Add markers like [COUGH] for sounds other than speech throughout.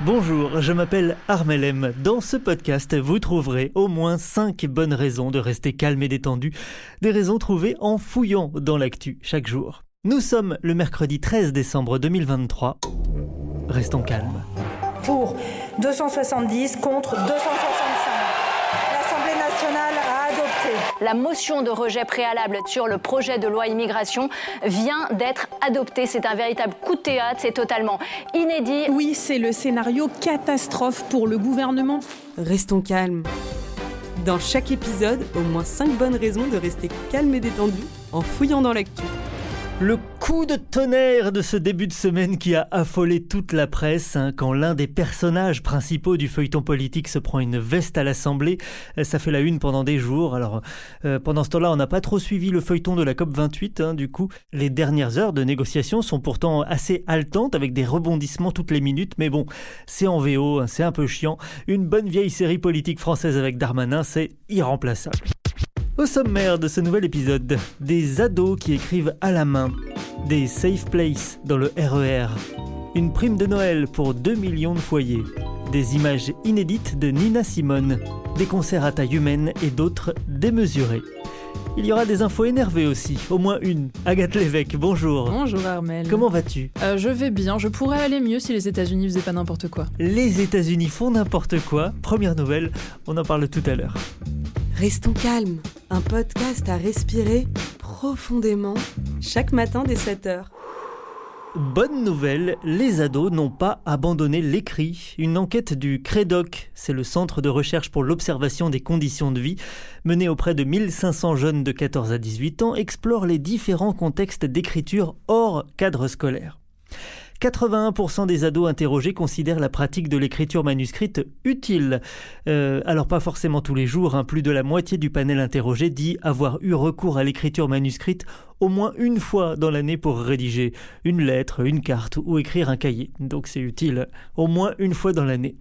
Bonjour, je m'appelle Armelem. Dans ce podcast, vous trouverez au moins 5 bonnes raisons de rester calme et détendu, des raisons trouvées en fouillant dans l'actu chaque jour. Nous sommes le mercredi 13 décembre 2023. Restons calmes. Pour 270 contre 265. L'Assemblée nationale a adopté. La motion de rejet préalable sur le projet de loi immigration vient d'être adoptée. C'est un véritable coup de théâtre, c'est totalement inédit. Oui, c'est le scénario catastrophe pour le gouvernement. Restons calmes. Dans chaque épisode, au moins 5 bonnes raisons de rester calme et détendu en fouillant dans l'actu. Le coup de tonnerre de ce début de semaine qui a affolé toute la presse hein, quand l'un des personnages principaux du feuilleton politique se prend une veste à l'Assemblée. Euh, ça fait la une pendant des jours. Alors euh, pendant ce temps-là, on n'a pas trop suivi le feuilleton de la COP 28. Hein, du coup, les dernières heures de négociation sont pourtant assez haletantes avec des rebondissements toutes les minutes. Mais bon, c'est en VO, hein, c'est un peu chiant. Une bonne vieille série politique française avec Darmanin, c'est irremplaçable. Au sommaire de ce nouvel épisode, des ados qui écrivent à la main, des safe places dans le RER, une prime de Noël pour 2 millions de foyers, des images inédites de Nina Simone, des concerts à taille humaine et d'autres démesurés. Il y aura des infos énervées aussi, au moins une. Agathe Lévesque, bonjour. Bonjour Armel. Comment vas-tu? Euh, Je vais bien, je pourrais aller mieux si les États-Unis faisaient pas n'importe quoi. Les États-Unis font n'importe quoi. Première nouvelle, on en parle tout à l'heure. Restons calmes. Un podcast à respirer profondément chaque matin dès 7h. Bonne nouvelle, les ados n'ont pas abandonné l'écrit. Une enquête du CREDOC, c'est le Centre de recherche pour l'observation des conditions de vie, menée auprès de 1500 jeunes de 14 à 18 ans, explore les différents contextes d'écriture hors cadre scolaire. 81% des ados interrogés considèrent la pratique de l'écriture manuscrite utile. Euh, alors pas forcément tous les jours, hein. plus de la moitié du panel interrogé dit avoir eu recours à l'écriture manuscrite au moins une fois dans l'année pour rédiger une lettre, une carte ou écrire un cahier. Donc c'est utile au moins une fois dans l'année.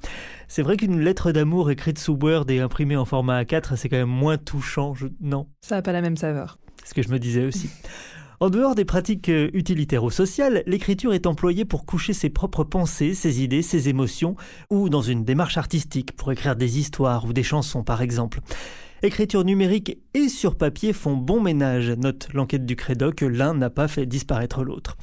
C'est vrai qu'une lettre d'amour écrite sous Word et imprimée en format A4, c'est quand même moins touchant, je... non? Ça n'a pas la même saveur. C'est ce que je me disais aussi. En dehors des pratiques euh, utilitaires ou sociales, l'écriture est employée pour coucher ses propres pensées, ses idées, ses émotions, ou dans une démarche artistique, pour écrire des histoires ou des chansons par exemple. Écriture numérique et sur papier font bon ménage, note l'enquête du Crédoc, l'un n'a pas fait disparaître l'autre.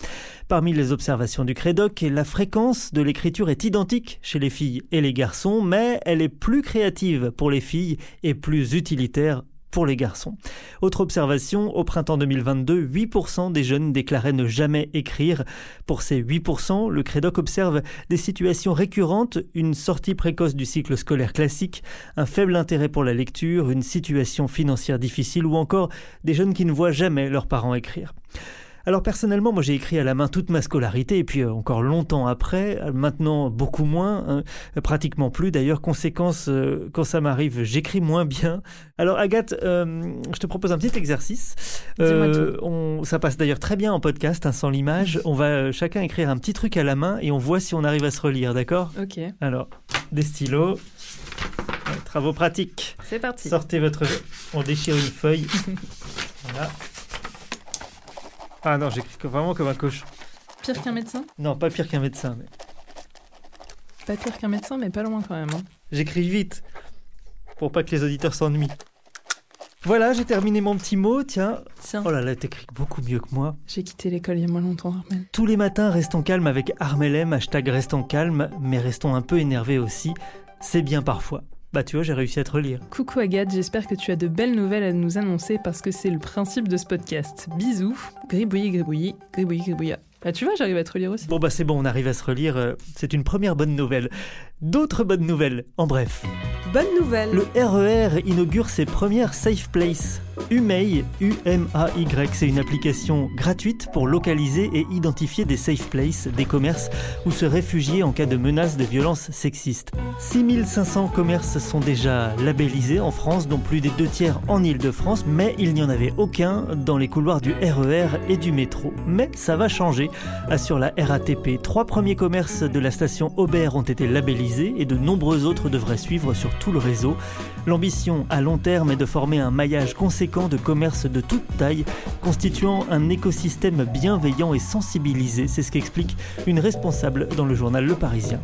Parmi les observations du Crédoc, la fréquence de l'écriture est identique chez les filles et les garçons, mais elle est plus créative pour les filles et plus utilitaire pour les garçons. Autre observation, au printemps 2022, 8% des jeunes déclaraient ne jamais écrire. Pour ces 8%, le Crédoc observe des situations récurrentes, une sortie précoce du cycle scolaire classique, un faible intérêt pour la lecture, une situation financière difficile ou encore des jeunes qui ne voient jamais leurs parents écrire. Alors personnellement, moi j'ai écrit à la main toute ma scolarité et puis euh, encore longtemps après, euh, maintenant beaucoup moins, hein, pratiquement plus d'ailleurs. Conséquence, euh, quand ça m'arrive, j'écris moins bien. Alors Agathe, euh, je te propose un petit exercice. Euh, on, ça passe d'ailleurs très bien en podcast, hein, sans l'image. On va euh, chacun écrire un petit truc à la main et on voit si on arrive à se relire, d'accord? Ok, Alors, des stylos. Travaux pratiques. c'est parti. Sortez votre. On déchire une feuille. voilà. [LAUGHS] Ah non, j'écris vraiment comme un cochon. Pire qu'un médecin Non, pas pire qu'un médecin. Mais... Pas pire qu'un médecin, mais pas loin quand même. hein. J'écris vite pour pas que les auditeurs s'ennuient. Voilà, j'ai terminé mon petit mot. Tiens. Tiens, Oh là là, t'écris beaucoup mieux que moi. j'ai quitté l'école il y a moins longtemps, Armel. Tous les matins, restons calmes avec Armelem, hashtag restons calmes, mais restons un peu énervés aussi. C'est bien parfois. Bah tu vois, j'ai réussi à te relire. Coucou Agathe, j'espère que tu as de belles nouvelles à nous annoncer parce que c'est le principe de ce podcast. Bisous, gribouillis, gribouillis, gribouillis, gribouilla. Bah tu vois, j'arrive à te relire aussi. Bon bah c'est bon, on arrive à se relire. euh, C'est une première bonne nouvelle. D'autres bonnes nouvelles, en bref. Bonne nouvelle Le RER inaugure ses premières Safe Place. Umay, U-M-A-Y, c'est une application gratuite pour localiser et identifier des safe places, des commerces où se réfugier en cas de menace de violence sexiste. 6500 commerces sont déjà labellisés en France, dont plus des deux tiers en Ile-de-France, mais il n'y en avait aucun dans les couloirs du RER et du métro. Mais ça va changer, assure la RATP. Trois premiers commerces de la station Aubert ont été labellisés et de nombreux autres devraient suivre sur tout le réseau. L'ambition à long terme est de former un maillage conséquent de commerces de toute taille, constituant un écosystème bienveillant et sensibilisé. C'est ce qu'explique une responsable dans le journal Le Parisien.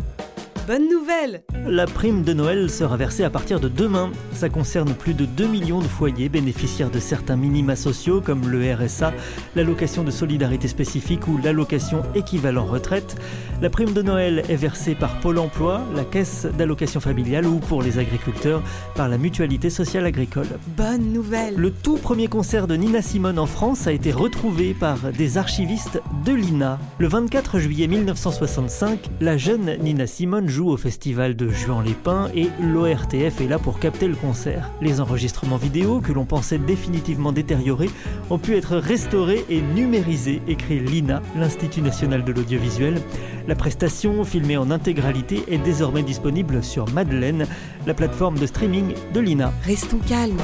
Bonne nouvelle La prime de Noël sera versée à partir de demain. Ça concerne plus de 2 millions de foyers bénéficiaires de certains minima sociaux comme le RSA, l'allocation de solidarité spécifique ou l'allocation équivalent retraite. La prime de Noël est versée par Pôle emploi, la caisse d'allocation familiale ou pour les agriculteurs par la mutualité sociale agricole. Bonne nouvelle Le tout premier concert de Nina Simone en France a été retrouvé par des archivistes de l'INA. Le 24 juillet 1965, la jeune Nina Simone joue au festival de Juan-les-Pins et l'ORTF est là pour capter le concert. Les enregistrements vidéo que l'on pensait définitivement détériorés ont pu être restaurés et numérisés, écrit l'INA, l'Institut national de l'audiovisuel. La prestation, filmée en intégralité, est désormais disponible sur Madeleine, la plateforme de streaming de l'INA. Restons calmes.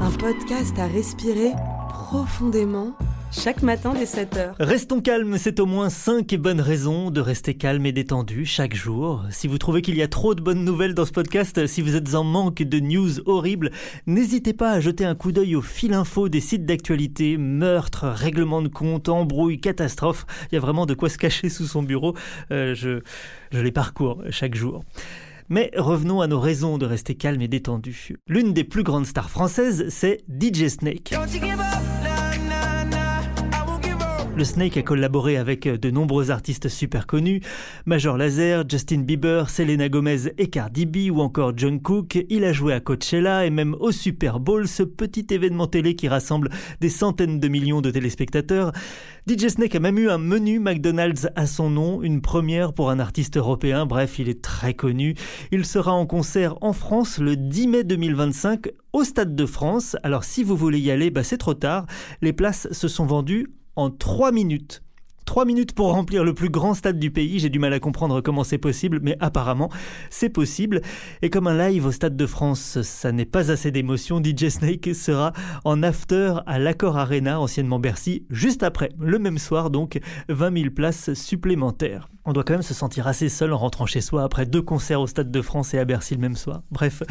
Un podcast à respirer profondément chaque matin dès 7h. Restons calmes, c'est au moins 5 bonnes raisons de rester calme et détendu chaque jour. Si vous trouvez qu'il y a trop de bonnes nouvelles dans ce podcast, si vous êtes en manque de news horribles, n'hésitez pas à jeter un coup d'œil au fil info des sites d'actualité, meurtres, règlements de compte, embrouilles, catastrophes. Il y a vraiment de quoi se cacher sous son bureau. Euh, je, je les parcours chaque jour. Mais revenons à nos raisons de rester calme et détendu. L'une des plus grandes stars françaises, c'est DJ Snake. Le Snake a collaboré avec de nombreux artistes super connus, Major Lazer, Justin Bieber, Selena Gomez et Cardi ou encore John Cook. Il a joué à Coachella et même au Super Bowl, ce petit événement télé qui rassemble des centaines de millions de téléspectateurs. DJ Snake a même eu un menu McDonald's à son nom, une première pour un artiste européen. Bref, il est très connu. Il sera en concert en France le 10 mai 2025 au Stade de France. Alors si vous voulez y aller, bah c'est trop tard. Les places se sont vendues en 3 minutes. 3 minutes pour remplir le plus grand stade du pays, j'ai du mal à comprendre comment c'est possible, mais apparemment c'est possible. Et comme un live au Stade de France, ça n'est pas assez d'émotion, DJ Snake sera en after à l'Accord Arena, anciennement Bercy, juste après, le même soir donc, 20 000 places supplémentaires. On doit quand même se sentir assez seul en rentrant chez soi après deux concerts au Stade de France et à Bercy le même soir. Bref.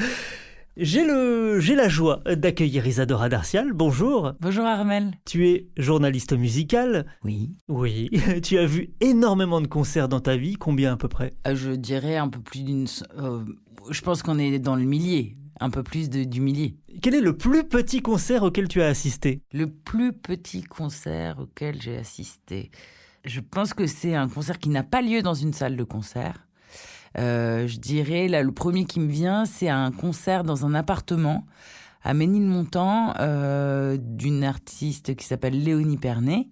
J'ai le, j'ai la joie d'accueillir Isadora Darcial. Bonjour. Bonjour Armel. Tu es journaliste musical. Oui. Oui. [LAUGHS] Tu as vu énormément de concerts dans ta vie. Combien à peu près? Euh, je dirais un peu plus d'une. euh, je pense qu'on est dans le millier. Un peu plus de- du millier. Quel est le plus petit concert auquel tu as assisté? Le plus petit concert auquel j'ai assisté. Je pense que c'est un concert qui n'a pas lieu dans une salle de concert. Euh, je dirais, là, le premier qui me vient, c'est un concert dans un appartement à Ménilmontant euh, d'une artiste qui s'appelle Léonie Pernet.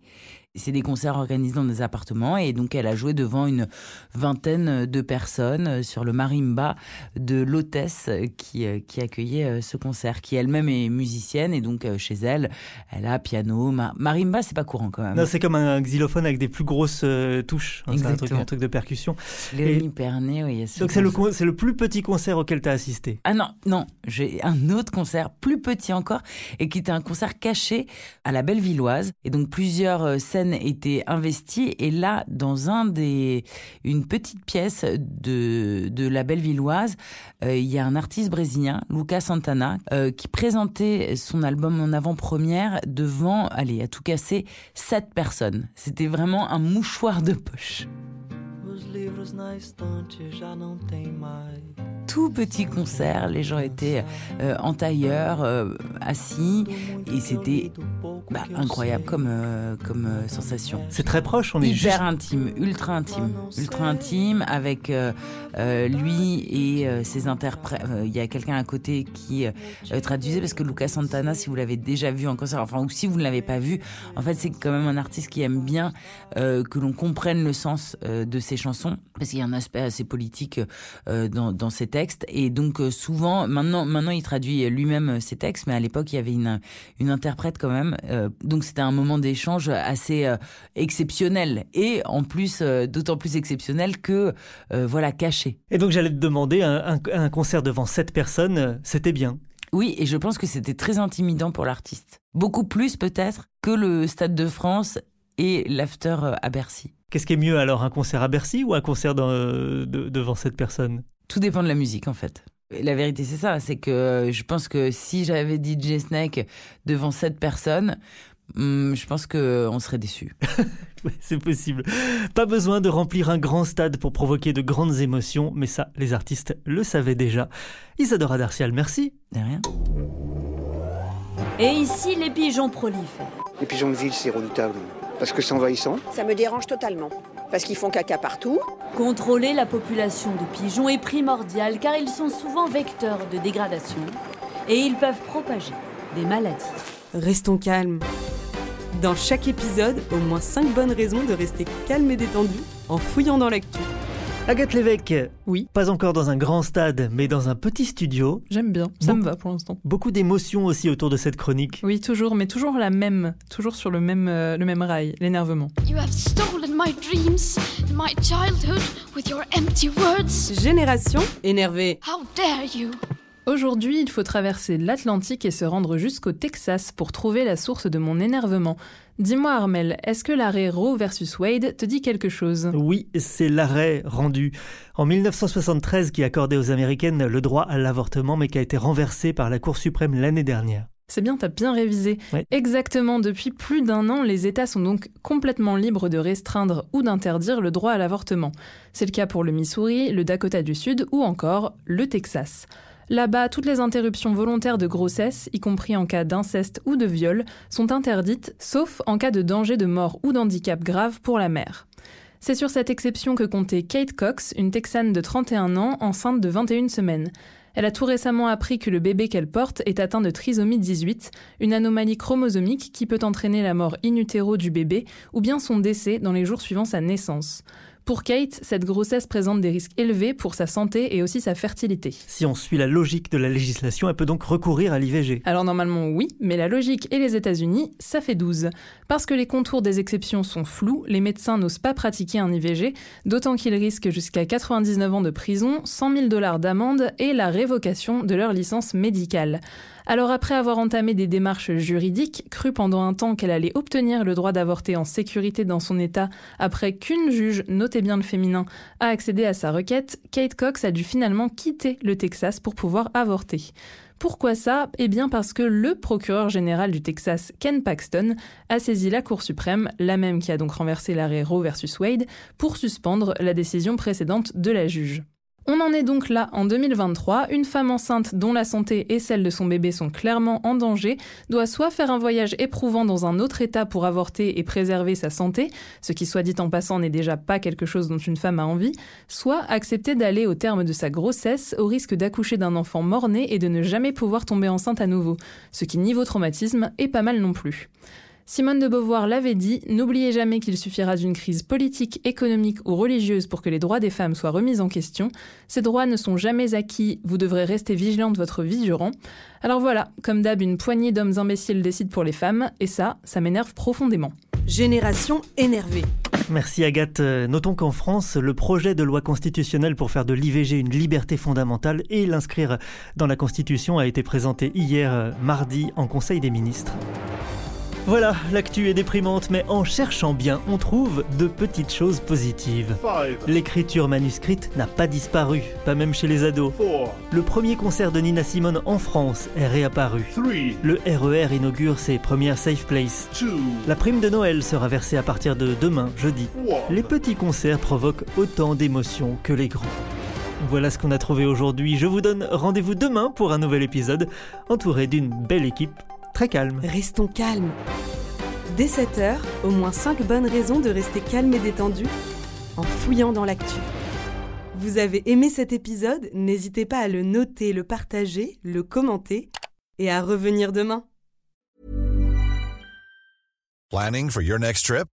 C'est des concerts organisés dans des appartements et donc elle a joué devant une vingtaine de personnes sur le marimba de l'hôtesse qui, euh, qui accueillait euh, ce concert, qui elle-même est musicienne et donc euh, chez elle, elle a piano, ma- marimba, c'est pas courant quand même. Non, c'est comme un xylophone avec des plus grosses euh, touches. hein, c'est un truc, Exactement. un truc de percussion. Léonie Et- Pernet, oui. ce Donc c'est le, c'est le plus petit concert auquel tu as assisté. Ah non, non, j'ai un autre concert plus petit encore et qui était un concert caché à la Bellevilloise et donc plusieurs euh, scènes étaient investies et là dans un des une petite pièce de de la Bellevilloise, euh, il y a un artiste brésilien, Lucas Santana, euh, qui présentait son album en avant-première devant, allez, à tout casser, sept personnes. C'était vraiment un mouchoir de poche. Tout petit concert. Les gens étaient euh, en tailleur, euh, assis, et c'était bah, incroyable comme, euh, comme sensation. C'est très proche, on est hyper intime, ultra intime, ultra intime avec lui et ses interprètes. Il y a quelqu'un à côté qui traduisait parce que Lucas Santana, si vous l'avez déjà vu en concert, enfin ou si vous ne l'avez pas vu, en fait c'est quand même un artiste qui aime bien que l'on comprenne le sens de ses chansons parce qu'il y a un aspect assez politique dans, dans ses textes et donc euh, souvent maintenant maintenant il traduit lui-même euh, ses textes mais à l'époque il y avait une une interprète quand même euh, donc c'était un moment d'échange assez exceptionnel et en plus d'autant plus exceptionnel que voilà caché. Et donc j'allais te demander un, un concert devant sept personnes c'était bien? Oui, et je pense que c'était très intimidant pour l'artiste. Beaucoup plus peut-être que le Stade de France et l'after à Bercy. Qu'est-ce qui est mieux alors, un concert à Bercy ou un concert devant cette personne tout dépend de la musique en fait. La vérité, c'est ça. C'est que je pense que si j'avais DJ Snake devant cette personne, hmm, je pense qu'on serait déçus. [LAUGHS] c'est possible. Pas besoin de remplir un grand stade pour provoquer de grandes émotions, mais ça, les artistes le savaient déjà. Isadora Darcial, merci. De rien. Et ici, les pigeons prolifèrent. Les pigeons de ville, c'est redoutable. Parce que c'est envahissant. Ça me dérange totalement parce qu'ils font caca partout. Contrôler la population de pigeons est primordial car ils sont souvent vecteurs de dégradation et ils peuvent propager des maladies. Restons calmes. Dans chaque épisode, au moins 5 bonnes raisons de rester calme et détendu en fouillant dans l'actu. Agathe Lévesque. Oui. Pas encore dans un grand stade, mais dans un petit studio. J'aime bien, ça me va pour l'instant. Beaucoup d'émotions aussi autour de cette chronique. Oui, toujours, mais toujours la même, toujours sur le même, euh, le même rail, l'énervement. You have stolen my dreams my childhood with your empty words. Génération énervée. How dare you? Aujourd'hui, il faut traverser l'Atlantique et se rendre jusqu'au Texas pour trouver la source de mon énervement. Dis-moi Armel, est-ce que l'arrêt Roe versus Wade te dit quelque chose? Oui, c'est l'arrêt rendu en 1973 qui accordait aux Américaines le droit à l'avortement mais qui a été renversé par la Cour suprême l'année dernière. C'est bien, t'as bien révisé. Exactement, depuis plus d'un an, les États sont donc complètement libres de restreindre ou d'interdire le droit à l'avortement. C'est le cas pour le Missouri, le Dakota du Sud ou encore le Texas. Là-bas, toutes les interruptions volontaires de grossesse, y compris en cas d'inceste ou de viol, sont interdites, sauf en cas de danger de mort ou d'handicap grave pour la mère. C'est sur cette exception que comptait Kate Cox, une Texane de 31 ans, enceinte de 21 semaines. Elle a tout récemment appris que le bébé qu'elle porte est atteint de trisomie 18, une anomalie chromosomique qui peut entraîner la mort in utero du bébé ou bien son décès dans les jours suivant sa naissance. Pour Kate, cette grossesse présente des risques élevés pour sa santé et aussi sa fertilité. Si on suit la logique de la législation, elle peut donc recourir à l'IVG. Alors normalement oui, mais la logique et les États-Unis, ça fait 12. Parce que les contours des exceptions sont flous, les médecins n'osent pas pratiquer un IVG, d'autant qu'ils risquent jusqu'à 99 ans de prison, 100 000 dollars d'amende et la révocation de leur licence médicale. Alors après avoir entamé des démarches juridiques, cru pendant un temps qu'elle allait obtenir le droit d'avorter en sécurité dans son état après qu'une juge, notez bien le féminin, a accédé à sa requête, Kate Cox a dû finalement quitter le Texas pour pouvoir avorter. Pourquoi ça? Eh bien parce que le procureur général du Texas, Ken Paxton, a saisi la Cour suprême, la même qui a donc renversé l'arrêt Roe versus Wade, pour suspendre la décision précédente de la juge. On en est donc là en 2023, une femme enceinte dont la santé et celle de son bébé sont clairement en danger doit soit faire un voyage éprouvant dans un autre état pour avorter et préserver sa santé, ce qui soit dit en passant n'est déjà pas quelque chose dont une femme a envie, soit accepter d'aller au terme de sa grossesse au risque d'accoucher d'un enfant mort-né et de ne jamais pouvoir tomber enceinte à nouveau, ce qui niveau traumatisme est pas mal non plus. Simone de Beauvoir l'avait dit, n'oubliez jamais qu'il suffira d'une crise politique, économique ou religieuse pour que les droits des femmes soient remis en question. Ces droits ne sont jamais acquis, vous devrez rester vigilante votre vie durant. Alors voilà, comme d'hab, une poignée d'hommes imbéciles décide pour les femmes, et ça, ça m'énerve profondément. Génération énervée. Merci Agathe. Euh, notons qu'en France, le projet de loi constitutionnelle pour faire de l'IVG une liberté fondamentale et l'inscrire dans la Constitution a été présenté hier euh, mardi en Conseil des ministres. Voilà, l'actu est déprimante, mais en cherchant bien, on trouve de petites choses positives. L'écriture manuscrite n'a pas disparu, pas même chez les ados. Le premier concert de Nina Simone en France est réapparu. Le RER e inaugure ses premières Safe Place. La prime de Noël sera versée à partir de demain, jeudi. Les petits concerts provoquent autant d'émotions que les grands. Voilà ce qu'on a trouvé aujourd'hui. Je vous donne rendez-vous demain pour un nouvel épisode, entouré d'une belle équipe très calme. Restons calmes. Dès 7h, au moins 5 bonnes raisons de rester calme et détendu en fouillant dans l'actu. Vous avez aimé cet épisode? N'hésitez pas à le noter, le partager, le commenter et à revenir demain. Planning for your next trip?